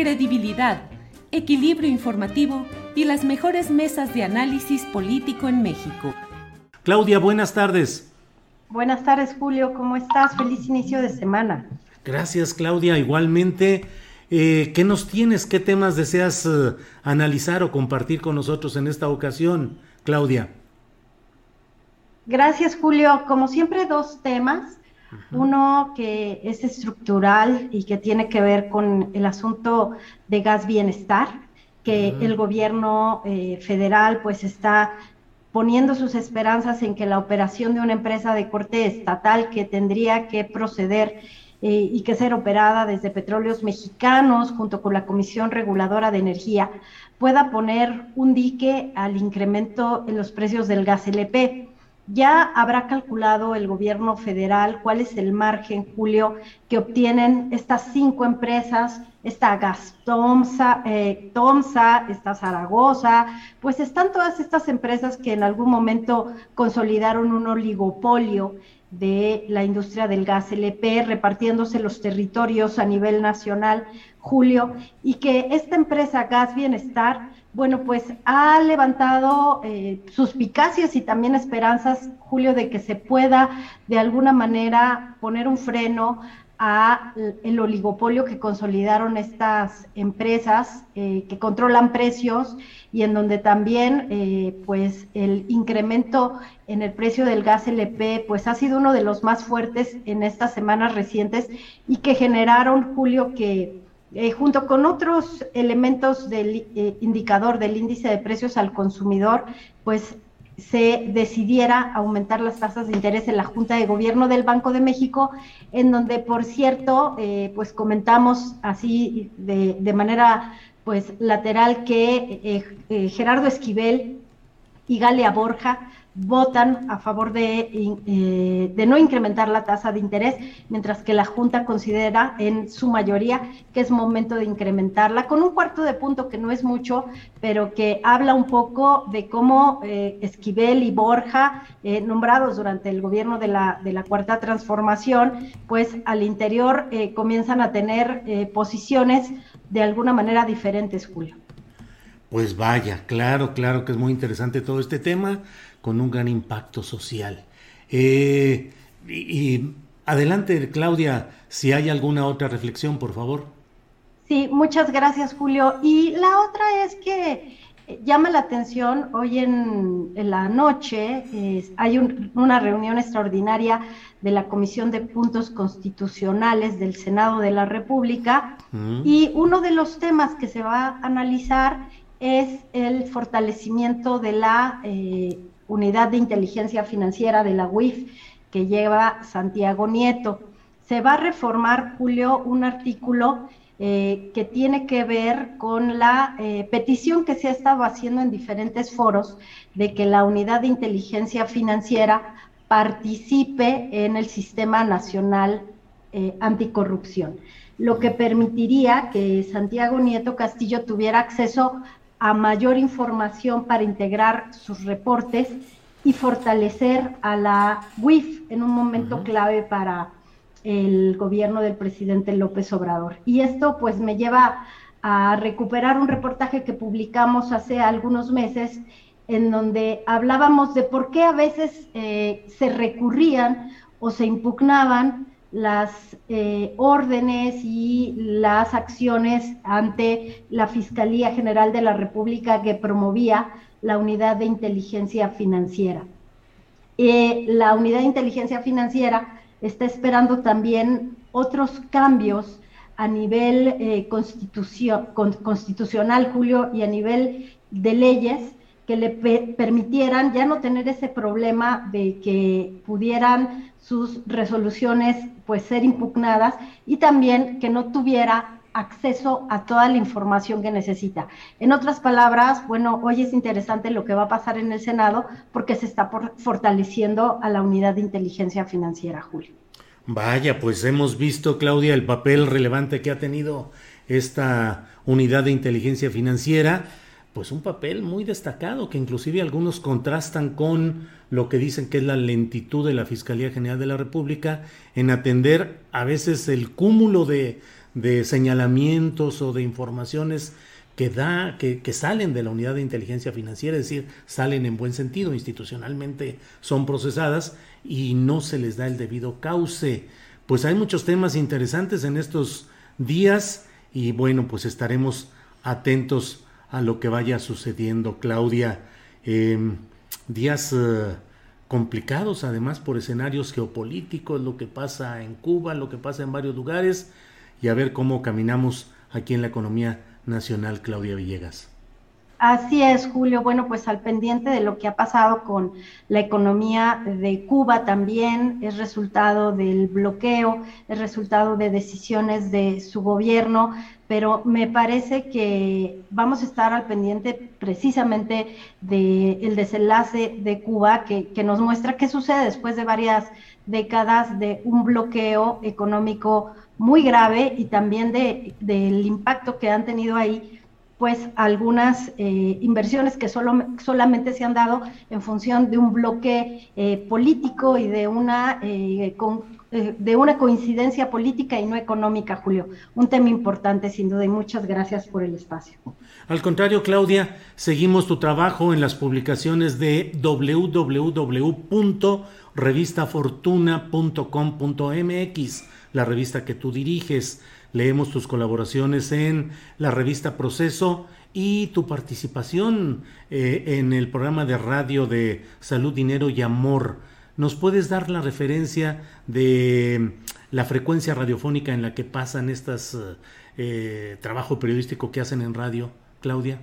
credibilidad, equilibrio informativo y las mejores mesas de análisis político en México. Claudia, buenas tardes. Buenas tardes, Julio. ¿Cómo estás? Feliz inicio de semana. Gracias, Claudia. Igualmente, eh, ¿qué nos tienes? ¿Qué temas deseas eh, analizar o compartir con nosotros en esta ocasión, Claudia? Gracias, Julio. Como siempre, dos temas. Uno que es estructural y que tiene que ver con el asunto de gas bienestar, que el gobierno eh, federal pues está poniendo sus esperanzas en que la operación de una empresa de corte estatal que tendría que proceder eh, y que ser operada desde petróleos mexicanos junto con la Comisión Reguladora de Energía pueda poner un dique al incremento en los precios del gas LP. Ya habrá calculado el gobierno federal cuál es el margen, Julio, que obtienen estas cinco empresas, esta Gastomsa, eh, Tomsa, esta Zaragoza, pues están todas estas empresas que en algún momento consolidaron un oligopolio de la industria del gas LP, repartiéndose los territorios a nivel nacional, Julio, y que esta empresa Gas Bienestar bueno, pues ha levantado eh, suspicacias y también esperanzas, Julio, de que se pueda de alguna manera poner un freno a el oligopolio que consolidaron estas empresas eh, que controlan precios y en donde también eh, pues el incremento en el precio del gas LP pues ha sido uno de los más fuertes en estas semanas recientes y que generaron Julio que eh, junto con otros elementos del eh, indicador del índice de precios al consumidor, pues se decidiera aumentar las tasas de interés en la Junta de Gobierno del Banco de México, en donde, por cierto, eh, pues comentamos así de, de, manera pues lateral que Gerardo Esquivel y Galia Borja votan a favor de, eh, de, no incrementar la tasa de interés, mientras que la Junta considera en su mayoría que es momento de incrementarla, con un cuarto de punto que no es mucho, pero que habla un poco de cómo eh, Esquivel y Borja, eh, nombrados durante el gobierno de la, de la Cuarta Transformación, pues al interior comienzan a tener posiciones de alguna manera diferentes, Julio. Pues vaya, claro, claro que es muy interesante todo este tema con un gran impacto social. Eh, y, adelante, Claudia, si hay alguna otra reflexión, por favor. Sí, muchas gracias, Julio. Y la otra es que eh, llama la atención, hoy en, la noche hay una reunión extraordinaria de la Comisión de Puntos Constitucionales del Senado de la República mm. y uno de los temas que se va a analizar es el fortalecimiento de la eh, Unidad de Inteligencia Financiera de la UIF que lleva Santiago Nieto. Se va a reformar, Julio, un artículo eh, que tiene que ver con la eh, petición que se ha estado haciendo en diferentes foros de que la Unidad de Inteligencia Financiera participe en el Sistema Nacional eh, Anticorrupción, lo que permitiría que Santiago Nieto Castillo tuviera acceso a mayor información para integrar sus reportes y fortalecer a la WIF en un momento clave para el gobierno del presidente López Obrador. Y esto pues me lleva a recuperar un reportaje que publicamos hace algunos meses en donde hablábamos de por qué a veces eh, se recurrían o se impugnaban las eh, órdenes y las acciones ante la Fiscalía General de la República que promovía la unidad de inteligencia financiera. Eh, la unidad de inteligencia financiera está esperando también otros cambios a nivel eh, constitucional, Julio, y a nivel de leyes que le permitieran ya no tener ese problema de que pudieran sus resoluciones pues ser impugnadas y también que no tuviera acceso a toda la información que necesita. En otras palabras, bueno, hoy es interesante lo que va a pasar en el Senado porque se está fortaleciendo a la unidad de inteligencia financiera, Julio. Vaya, pues hemos visto, Claudia, el papel relevante que ha tenido esta unidad de inteligencia financiera pues un papel muy destacado que inclusive algunos contrastan con lo que dicen que es la lentitud de la Fiscalía General de la República en atender a veces el cúmulo de, señalamientos o de informaciones que da, que, que, salen de la unidad de inteligencia financiera, es decir, salen en buen sentido, institucionalmente son procesadas y no se les da el debido cauce. Pues hay muchos temas interesantes en estos días y bueno, pues estaremos atentos a lo que vaya sucediendo, Claudia. Em, días eh, complicados, además, por escenarios geopolíticos, lo que pasa en Cuba, lo que pasa en varios lugares, y a ver cómo caminamos aquí en la economía nacional, Claudia Villegas. Así es, Julio. Bueno, pues al pendiente de lo que ha pasado con la economía de Cuba también, es resultado del bloqueo, es resultado de decisiones de su gobierno, pero me parece que vamos a estar al pendiente precisamente del desenlace de Cuba, que, nos muestra qué sucede después de varias décadas de un bloqueo económico muy grave y también de, del impacto que han tenido ahí pues algunas eh, inversiones que solo, solamente se han dado en función de un bloque eh, político y de una, eh, de una coincidencia política y no económica, Julio. Un tema importante sin duda y muchas gracias por el espacio. Al contrario, Claudia, seguimos tu trabajo en las publicaciones de www.revistafortuna.com.mx, la revista que tú diriges Leemos tus colaboraciones en la revista Proceso y tu participación eh, en el programa de radio de Salud, Dinero y Amor. ¿Nos puedes dar la referencia de la frecuencia radiofónica en la que pasan estas eh, trabajo periodístico que hacen en radio, Claudia?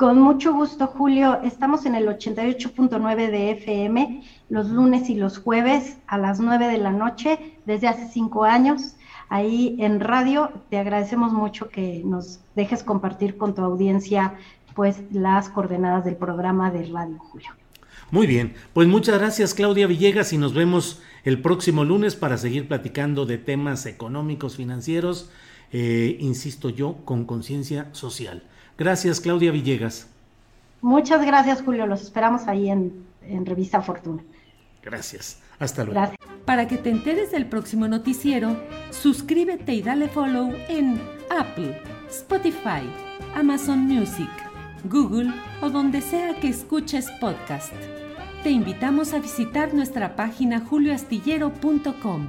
Con mucho gusto, Julio. Estamos en el 88.9 de FM los lunes y los jueves a las 9 de la noche desde hace cinco años. Ahí en radio te agradecemos mucho que nos dejes compartir con tu audiencia pues las coordenadas del programa de Radio Julio. Muy bien, pues muchas gracias Claudia Villegas y nos vemos el próximo lunes para seguir platicando de temas económicos, financieros, eh, insisto yo, con conciencia social. Gracias Claudia Villegas. Muchas gracias Julio, los esperamos ahí en, en Revista Fortuna. Gracias. Hasta luego. Para que te enteres del próximo noticiero, suscríbete y dale follow en Apple, Spotify, Amazon Music, Google o donde sea que escuches podcast. Te invitamos a visitar nuestra página julioastillero.com.